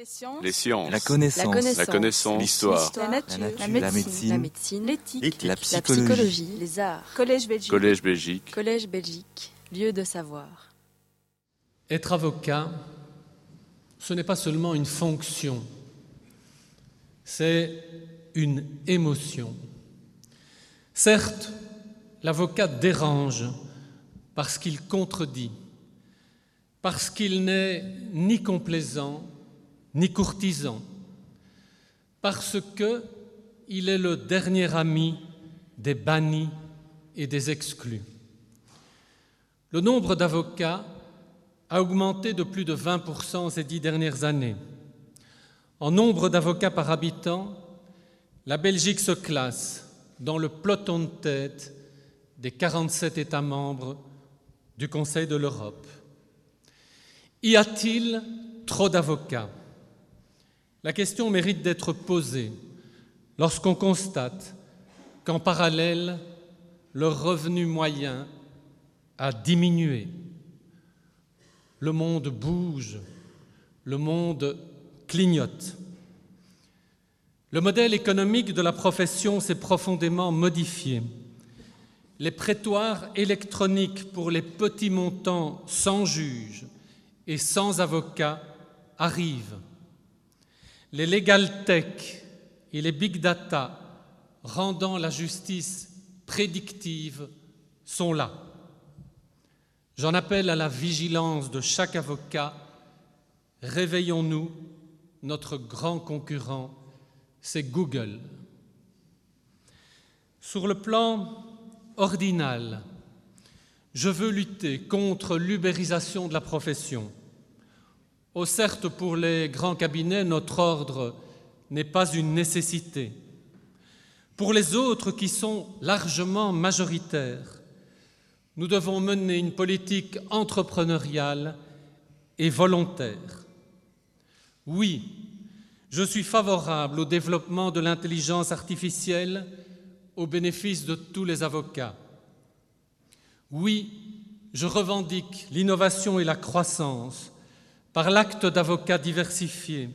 Les sciences. Les sciences. La connaissance. La connaissance. L'histoire. La nature. La nature. La La médecine. médecine. La médecine. L'éthique. La La psychologie. psychologie. Les arts. Collège Belgique. Collège Belgique. Collège Belgique. Lieu de savoir. Être avocat, ce n'est pas seulement une fonction, c'est une émotion. Certes, l'avocat dérange parce qu'il contredit, parce qu'il n'est ni complaisant ni courtisan, parce que il est le dernier ami des bannis et des exclus. Le nombre d'avocats a augmenté de plus de 20% ces dix dernières années. En nombre d'avocats par habitant, la Belgique se classe dans le peloton de tête des 47 États membres du Conseil de l'Europe. Y a-t-il trop d'avocats? La question mérite d'être posée lorsqu'on constate qu'en parallèle, le revenu moyen a diminué. Le monde bouge, le monde clignote. Le modèle économique de la profession s'est profondément modifié. Les prétoires électroniques pour les petits montants sans juge et sans avocat arrivent. Les legal tech et les big data rendant la justice prédictive sont là. J'en appelle à la vigilance de chaque avocat. Réveillons-nous, notre grand concurrent, c'est Google. Sur le plan ordinal, je veux lutter contre l'ubérisation de la profession. Oh, certes, pour les grands cabinets, notre ordre n'est pas une nécessité. Pour les autres qui sont largement majoritaires, nous devons mener une politique entrepreneuriale et volontaire. Oui, je suis favorable au développement de l'intelligence artificielle au bénéfice de tous les avocats. Oui, je revendique l'innovation et la croissance par l'acte d'avocat diversifié,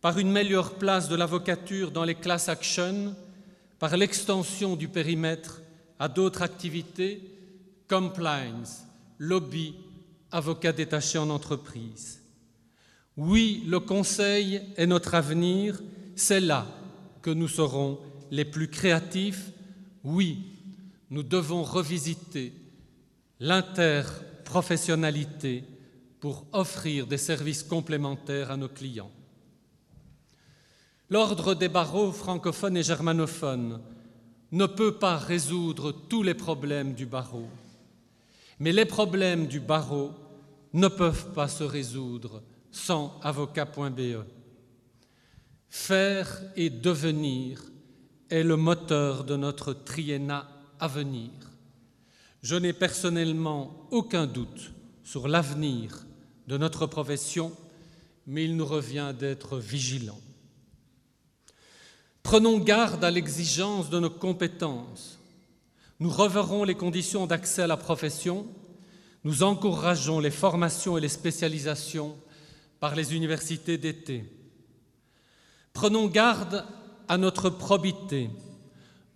par une meilleure place de l'avocature dans les class actions, par l'extension du périmètre à d'autres activités, compliance, lobby, avocat détaché en entreprise. Oui, le Conseil est notre avenir, c'est là que nous serons les plus créatifs. Oui, nous devons revisiter l'interprofessionnalité pour offrir des services complémentaires à nos clients. L'ordre des barreaux francophones et germanophones ne peut pas résoudre tous les problèmes du barreau, mais les problèmes du barreau ne peuvent pas se résoudre sans avocat.be. Faire et devenir est le moteur de notre triennat à venir. Je n'ai personnellement aucun doute sur l'avenir de notre profession, mais il nous revient d'être vigilants. Prenons garde à l'exigence de nos compétences. Nous reverrons les conditions d'accès à la profession. Nous encourageons les formations et les spécialisations par les universités d'été. Prenons garde à notre probité.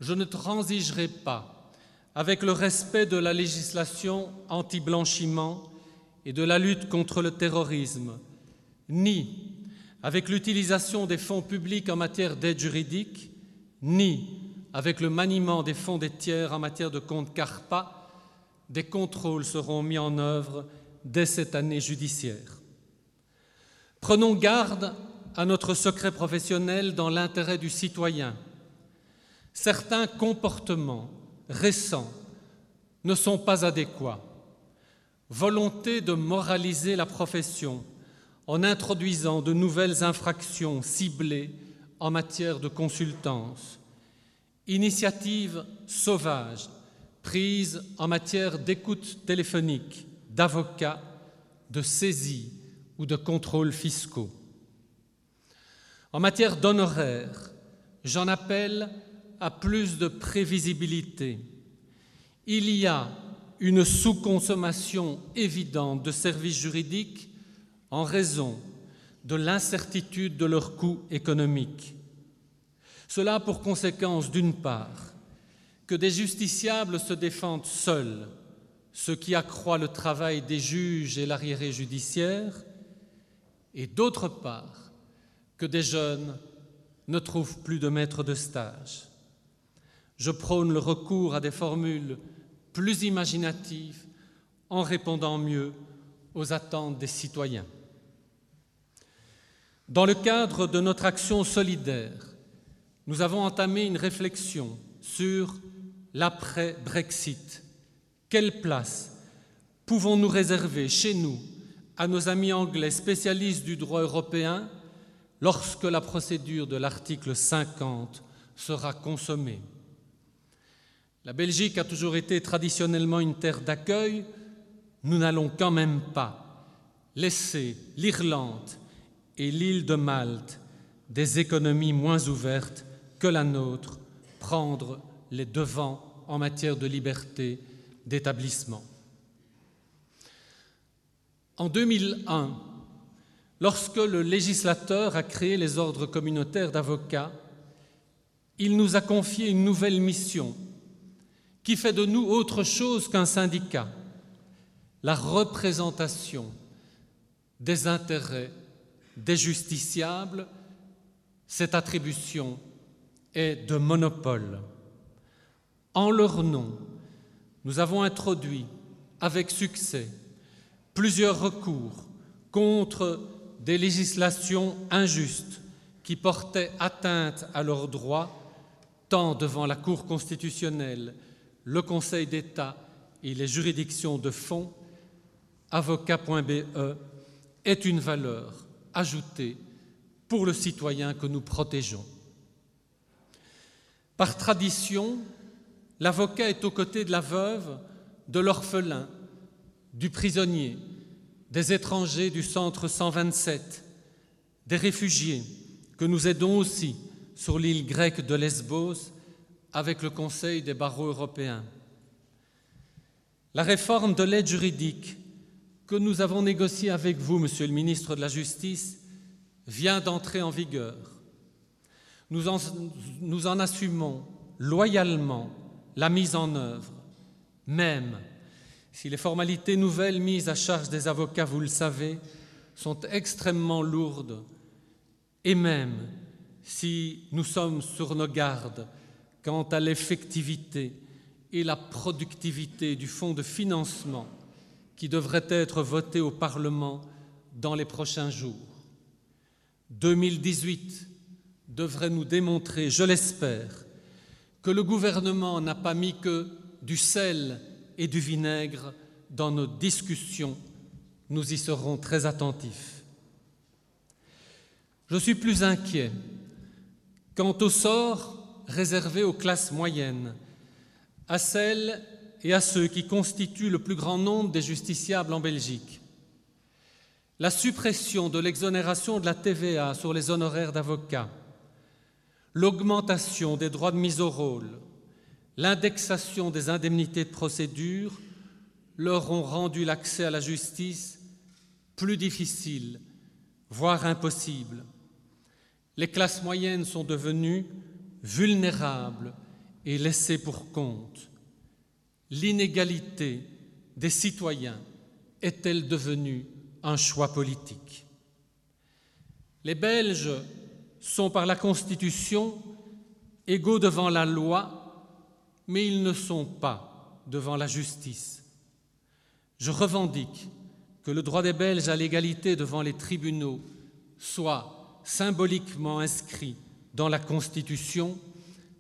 Je ne transigerai pas avec le respect de la législation anti-blanchiment et de la lutte contre le terrorisme, ni avec l'utilisation des fonds publics en matière d'aide juridique, ni avec le maniement des fonds des tiers en matière de compte CARPA, des contrôles seront mis en œuvre dès cette année judiciaire. Prenons garde à notre secret professionnel dans l'intérêt du citoyen. Certains comportements récents ne sont pas adéquats. Volonté de moraliser la profession en introduisant de nouvelles infractions ciblées en matière de consultance. Initiative sauvage prise en matière d'écoute téléphonique, d'avocats, de saisie ou de contrôles fiscaux. En matière d'honoraires, j'en appelle à plus de prévisibilité. Il y a une sous-consommation évidente de services juridiques en raison de l'incertitude de leurs coûts économiques. Cela a pour conséquence, d'une part, que des justiciables se défendent seuls, ce qui accroît le travail des juges et l'arriéré judiciaire, et d'autre part, que des jeunes ne trouvent plus de maître de stage. Je prône le recours à des formules plus imaginatives en répondant mieux aux attentes des citoyens. Dans le cadre de notre action solidaire, nous avons entamé une réflexion sur l'après-Brexit. Quelle place pouvons-nous réserver chez nous à nos amis anglais spécialistes du droit européen lorsque la procédure de l'article 50 sera consommée? La Belgique a toujours été traditionnellement une terre d'accueil. Nous n'allons quand même pas laisser l'Irlande et l'île de Malte, des économies moins ouvertes que la nôtre, prendre les devants en matière de liberté d'établissement. En 2001, lorsque le législateur a créé les ordres communautaires d'avocats, il nous a confié une nouvelle mission qui fait de nous autre chose qu'un syndicat, la représentation des intérêts des justiciables. Cette attribution est de monopole. En leur nom, nous avons introduit avec succès plusieurs recours contre des législations injustes qui portaient atteinte à leurs droits, tant devant la Cour constitutionnelle, le Conseil d'État et les juridictions de fond, avocat.be est une valeur ajoutée pour le citoyen que nous protégeons. Par tradition, l'avocat est aux côtés de la veuve, de l'orphelin, du prisonnier, des étrangers du centre 127, des réfugiés que nous aidons aussi sur l'île grecque de Lesbos avec le Conseil des barreaux européens. La réforme de l'aide juridique que nous avons négociée avec vous, Monsieur le ministre de la Justice, vient d'entrer en vigueur. Nous en, assumons loyalement la mise en œuvre, même si les formalités nouvelles mises à charge des avocats, vous le savez, sont extrêmement lourdes, et même si nous sommes sur nos gardes quant à l'effectivité et la productivité du fonds de financement qui devrait être voté au Parlement dans les prochains jours. 2018 devrait nous démontrer, je l'espère, que le gouvernement n'a pas mis que du sel et du vinaigre dans nos discussions. Nous y serons très attentifs. Je suis plus inquiet quant au sort réservé aux classes moyennes, à celles et à ceux qui constituent le plus grand nombre des justiciables en Belgique. La suppression de l'exonération de la TVA sur les honoraires d'avocats, l'augmentation des droits de mise au rôle, l'indexation des indemnités de procédure leur ont rendu l'accès à la justice plus difficile, voire impossible. Les classes moyennes sont devenues vulnérables et laissées pour compte. L'inégalité des citoyens est-elle devenue un choix politique? Les Belges sont par la Constitution égaux devant la loi, mais ils ne sont pas devant la justice. Je revendique que le droit des Belges à l'égalité devant les tribunaux soit symboliquement inscrit dans la Constitution.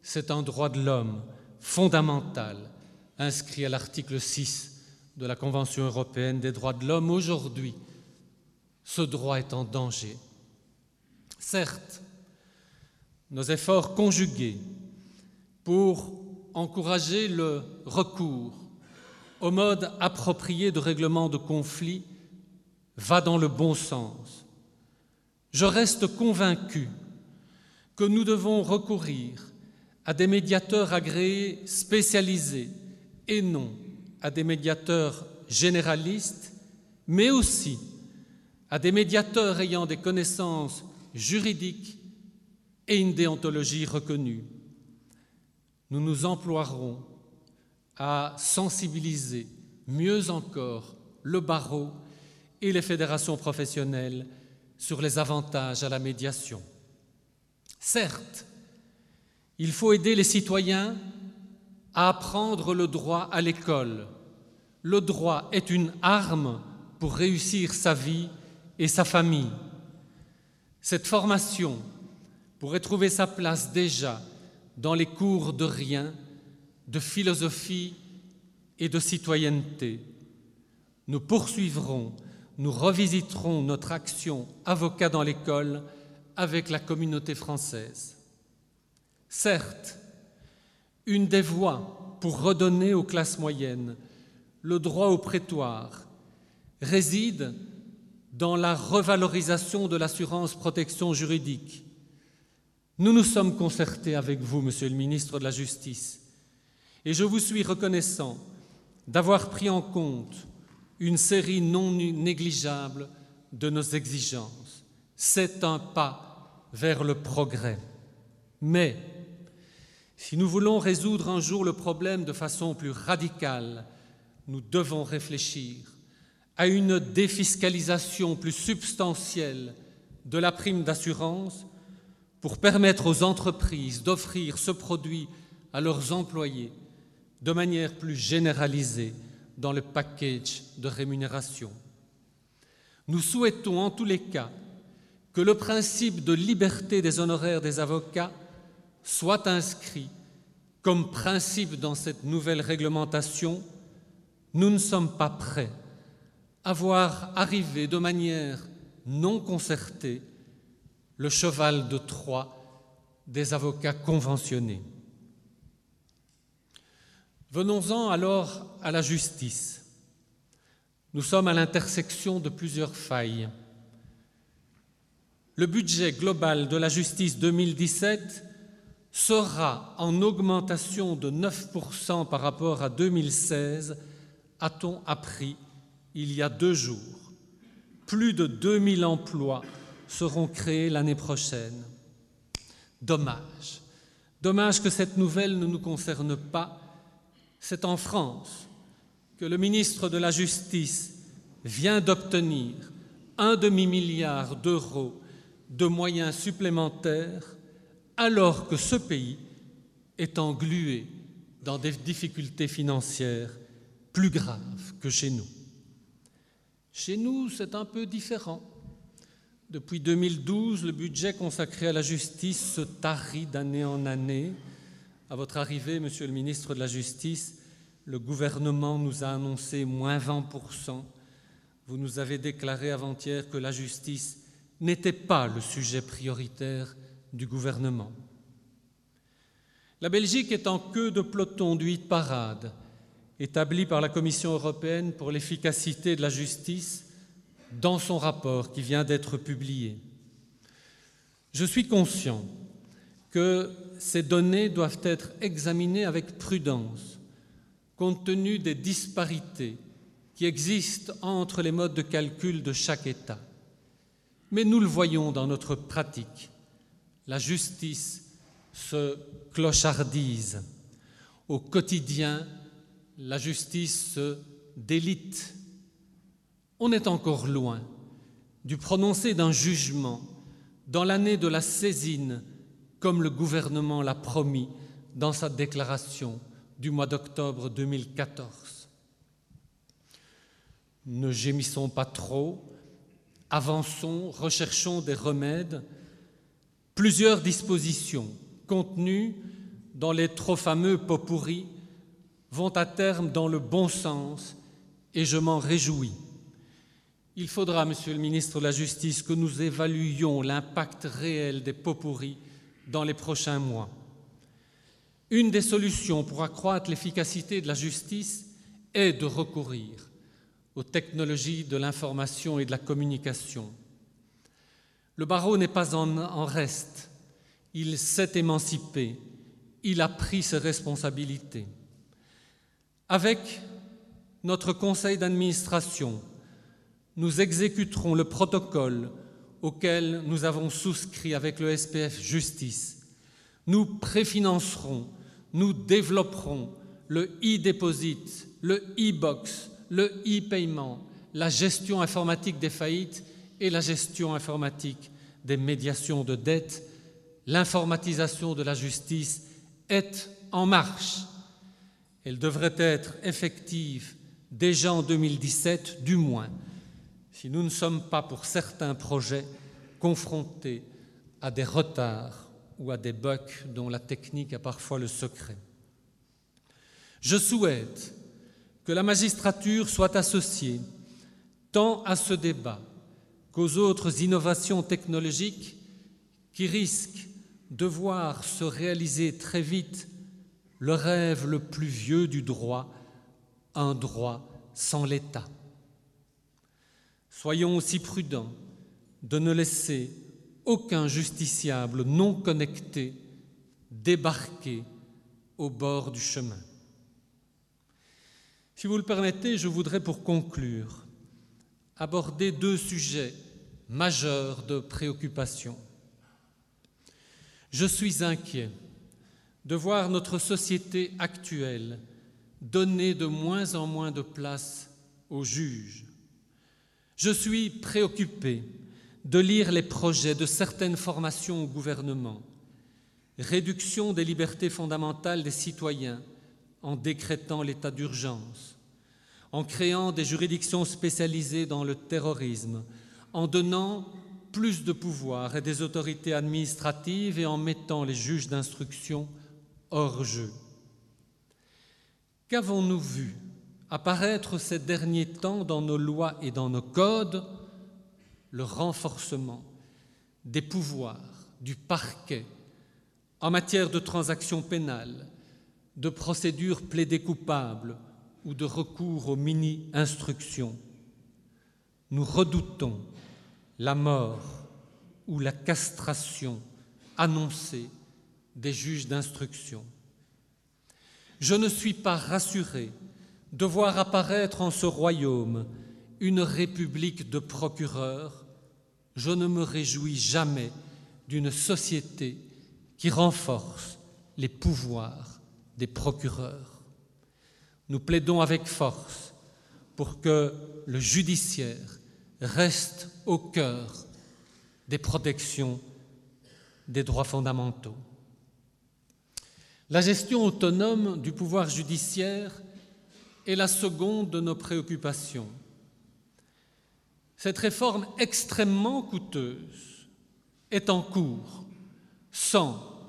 C'est un droit de l'homme fondamental inscrit à l'article 6 de la Convention européenne des droits de l'homme. Aujourd'hui, ce droit est en danger. Certes, nos efforts conjugués pour encourager le recours au mode approprié de règlement de conflits va dans le bon sens. Je reste convaincu nous devons recourir à des médiateurs agréés spécialisés et non à des médiateurs généralistes, mais aussi à des médiateurs ayant des connaissances juridiques et une déontologie reconnue. Nous nous emploierons à sensibiliser mieux encore le barreau et les fédérations professionnelles sur les avantages à la médiation. Certes, il faut aider les citoyens à apprendre le droit à l'école. Le droit est une arme pour réussir sa vie et sa famille. Cette formation pourrait trouver sa place déjà dans les cours de rien, de philosophie et de citoyenneté. Nous poursuivrons, nous revisiterons notre action avocat dans l'école avec la communauté française. Certes, une des voies pour redonner aux classes moyennes le droit au prétoire réside dans la revalorisation de l'assurance protection juridique. Nous nous sommes concertés avec vous, Monsieur le ministre de la Justice, et je vous suis reconnaissant d'avoir pris en compte une série non négligeable de nos exigences. C'est un pas vers le progrès. Mais si nous voulons résoudre un jour le problème de façon plus radicale, nous devons réfléchir à une défiscalisation plus substantielle de la prime d'assurance pour permettre aux entreprises d'offrir ce produit à leurs employés de manière plus généralisée dans le package de rémunération. Nous souhaitons en tous les cas que le principe de liberté des honoraires des avocats soit inscrit comme principe dans cette nouvelle réglementation, nous ne sommes pas prêts à voir arriver de manière non concertée le cheval de Troie des avocats conventionnés. Venons-en alors à la justice. Nous sommes à l'intersection de plusieurs failles. Le budget global de la justice 2017 sera en augmentation de 9% par rapport à 2016, a-t-on appris il y a deux jours. Plus de 2000 emplois seront créés l'année prochaine. Dommage. Dommage que cette nouvelle ne nous concerne pas. C'est en France que le ministre de la Justice vient d'obtenir un demi-milliard d'euros de moyens supplémentaires alors que ce pays est englué dans des difficultés financières plus graves que chez nous. Chez nous, c'est un peu différent. Depuis 2012, le budget consacré à la justice se tarit d'année en année. À votre arrivée, Monsieur le ministre de la Justice, le gouvernement nous a annoncé moins 20%. Vous nous avez déclaré avant-hier que la justice n'était pas le sujet prioritaire du gouvernement. La Belgique est en queue de peloton du hit parade établi par la Commission européenne pour l'efficacité de la justice dans son rapport qui vient d'être publié. Je suis conscient que ces données doivent être examinées avec prudence, compte tenu des disparités qui existent entre les modes de calcul de chaque État. Mais nous le voyons dans notre pratique la justice se clochardise. Au quotidien, la justice se délite. On est encore loin du prononcé d'un jugement dans l'année de la saisine, comme le gouvernement l'a promis dans sa déclaration du mois d'octobre 2014. Ne gémissons pas trop, avançons, recherchons des remèdes Plusieurs dispositions contenues dans les trop fameux pots pourris vont à terme dans le bon sens et je m'en réjouis. Il faudra, Monsieur le ministre de la Justice, que nous évaluions l'impact réel des pots pourris dans les prochains mois. Une des solutions pour accroître l'efficacité de la justice est de recourir aux technologies de l'information et de la communication. Le barreau n'est pas en, reste. Il s'est émancipé. Il a pris ses responsabilités. Avec notre conseil d'administration, nous exécuterons le protocole auquel nous avons souscrit avec le SPF Justice. Nous préfinancerons, nous développerons le e-deposit, le e-box, le e-paiement, la gestion informatique des faillites et la gestion informatique des médiations de dettes. L'informatisation de la justice est en marche. Elle devrait être effective déjà en 2017, du moins, si nous ne sommes pas pour certains projets confrontés à des retards ou à des bugs dont la technique a parfois le secret. Je souhaite que la magistrature soit associée tant à ce débat qu'aux autres innovations technologiques qui risquent de voir se réaliser très vite le rêve le plus vieux du droit, un droit sans l'État. Soyons aussi prudents de ne laisser aucun justiciable non connecté débarquer au bord du chemin. Si vous le permettez, je voudrais pour conclure aborder deux sujets majeurs de préoccupation. Je suis inquiet de voir notre société actuelle donner de moins en moins de place aux juges. Je suis préoccupé de lire les projets de certaines formations au gouvernement, réduction des libertés fondamentales des citoyens en décrétant l'état d'urgence, en créant des juridictions spécialisées dans le terrorisme, en donnant plus de pouvoir et des autorités administratives et en mettant les juges d'instruction hors jeu. Qu'avons-nous vu apparaître ces derniers temps dans nos lois et dans nos codes? Le renforcement des pouvoirs du parquet en matière de transactions pénales, de procédures plaidées coupables ou de recours aux mini-instructions. Nous redoutons la mort ou la castration annoncée des juges d'instruction. Je ne suis pas rassuré de voir apparaître en ce royaume une république de procureurs. Je ne me réjouis jamais d'une société qui renforce les pouvoirs des procureurs. Nous plaidons avec force pour que le judiciaire reste au cœur des protections des droits fondamentaux. La gestion autonome du pouvoir judiciaire est la seconde de nos préoccupations. Cette réforme extrêmement coûteuse est en cours sans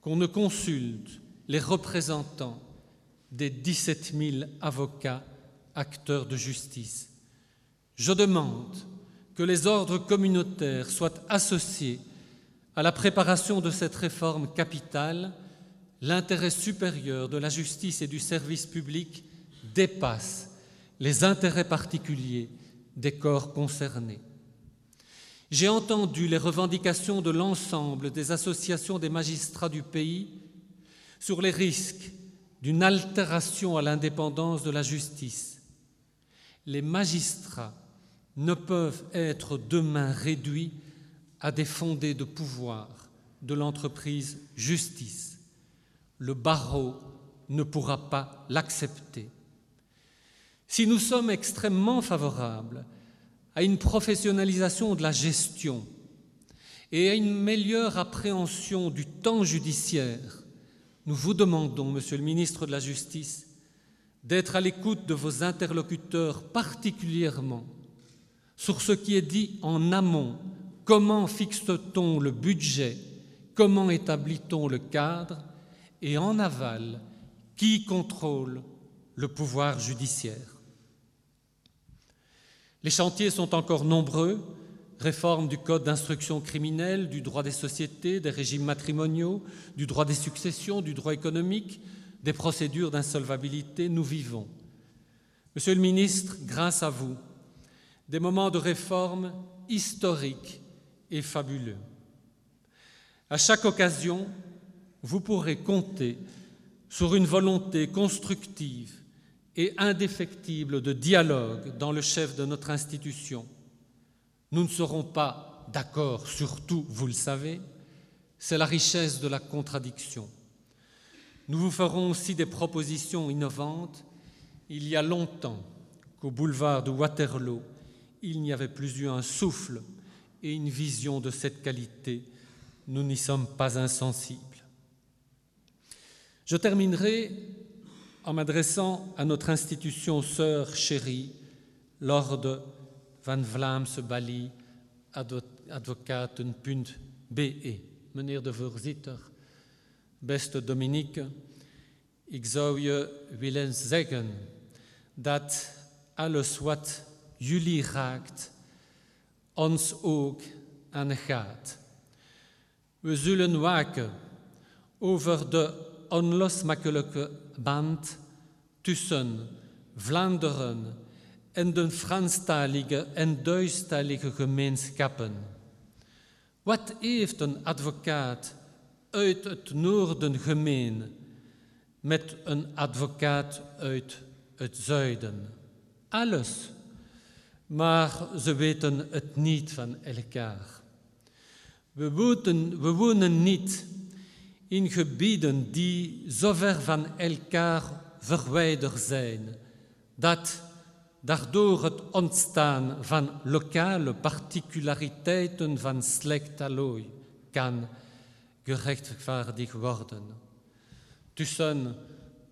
qu'on ne consulte les représentants des 17 000 avocats acteurs de justice. Je demande que les ordres communautaires soient associés à la préparation de cette réforme capitale l'intérêt supérieur de la justice et du service public dépasse les intérêts particuliers des corps concernés. J'ai entendu les revendications de l'ensemble des associations des magistrats du pays sur les risques d'une altération à l'indépendance de la justice. Les magistrats ne peuvent être demain réduits à des fondés de pouvoir de l'entreprise justice le barreau ne pourra pas l'accepter. Si nous sommes extrêmement favorables à une professionnalisation de la gestion et à une meilleure appréhension du temps judiciaire, nous vous demandons, Monsieur le ministre de la Justice, d'être à l'écoute de vos interlocuteurs particulièrement sur ce qui est dit en amont. Comment fixe-t-on le budget? Comment établit-on le cadre? Et en aval, qui contrôle le pouvoir judiciaire? Les chantiers sont encore nombreux, réforme du code d'instruction criminelle, du droit des sociétés, des régimes matrimoniaux, du droit des successions, du droit économique, des procédures d'insolvabilité, nous vivons. Monsieur le ministre, grâce à vous, des moments de réforme historiques et fabuleux. À chaque occasion, vous pourrez compter sur une volonté constructive et indéfectible de dialogue dans le chef de notre institution. Nous ne serons pas d'accord sur tout, vous le savez, c'est la richesse de la contradiction. Nous vous ferons aussi des propositions innovantes. Il y a longtemps qu'au boulevard de Waterloo, il n'y avait plus eu un souffle et une vision de cette qualité. Nous n'y sommes pas insensibles. Je terminerai en m'adressant à notre institution sœur chérie, Lord van Vlaamse Bali, advocatenpunt BE. Meneer de voorzitter, beste Dominique, ik zou je willen zeggen dat alles wat jullie raakt, ons ook aangaat. We zullen waken over de onlosmakelijke band tussen Vlaanderen en de Franstalige en Duitsstalige gemeenschappen. Wat heeft een advocaat uit het noorden gemeen met een advocaat uit het zuiden? Alles, maar ze weten het niet van elkaar. We wonen, we wonen niet in gebieden die zo ver van elkaar verwijderd zijn dat daardoor het ontstaan van lokale particulariteiten van slecht allooi kan gerechtvaardigd worden. Tussen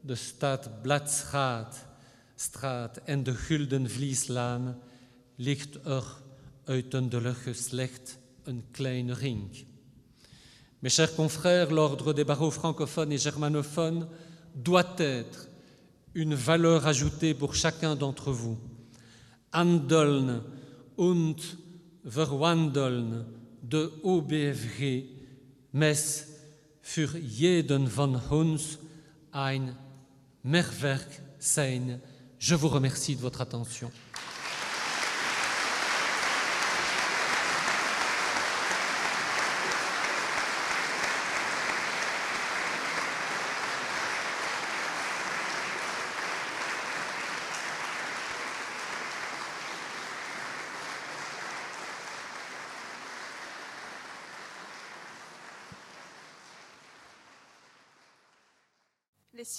de stad Bladstraat straat en de Guldenvlieslaan ligt er uiteindelijk slecht een kleine ring. Mes chers confrères, l'ordre des barreaux francophones et germanophones doit être une valeur ajoutée pour chacun d'entre vous. Andeln und verwandeln de OBFG, mes für jeden von uns ein Mehrwerk sein. Je vous remercie de votre attention. Les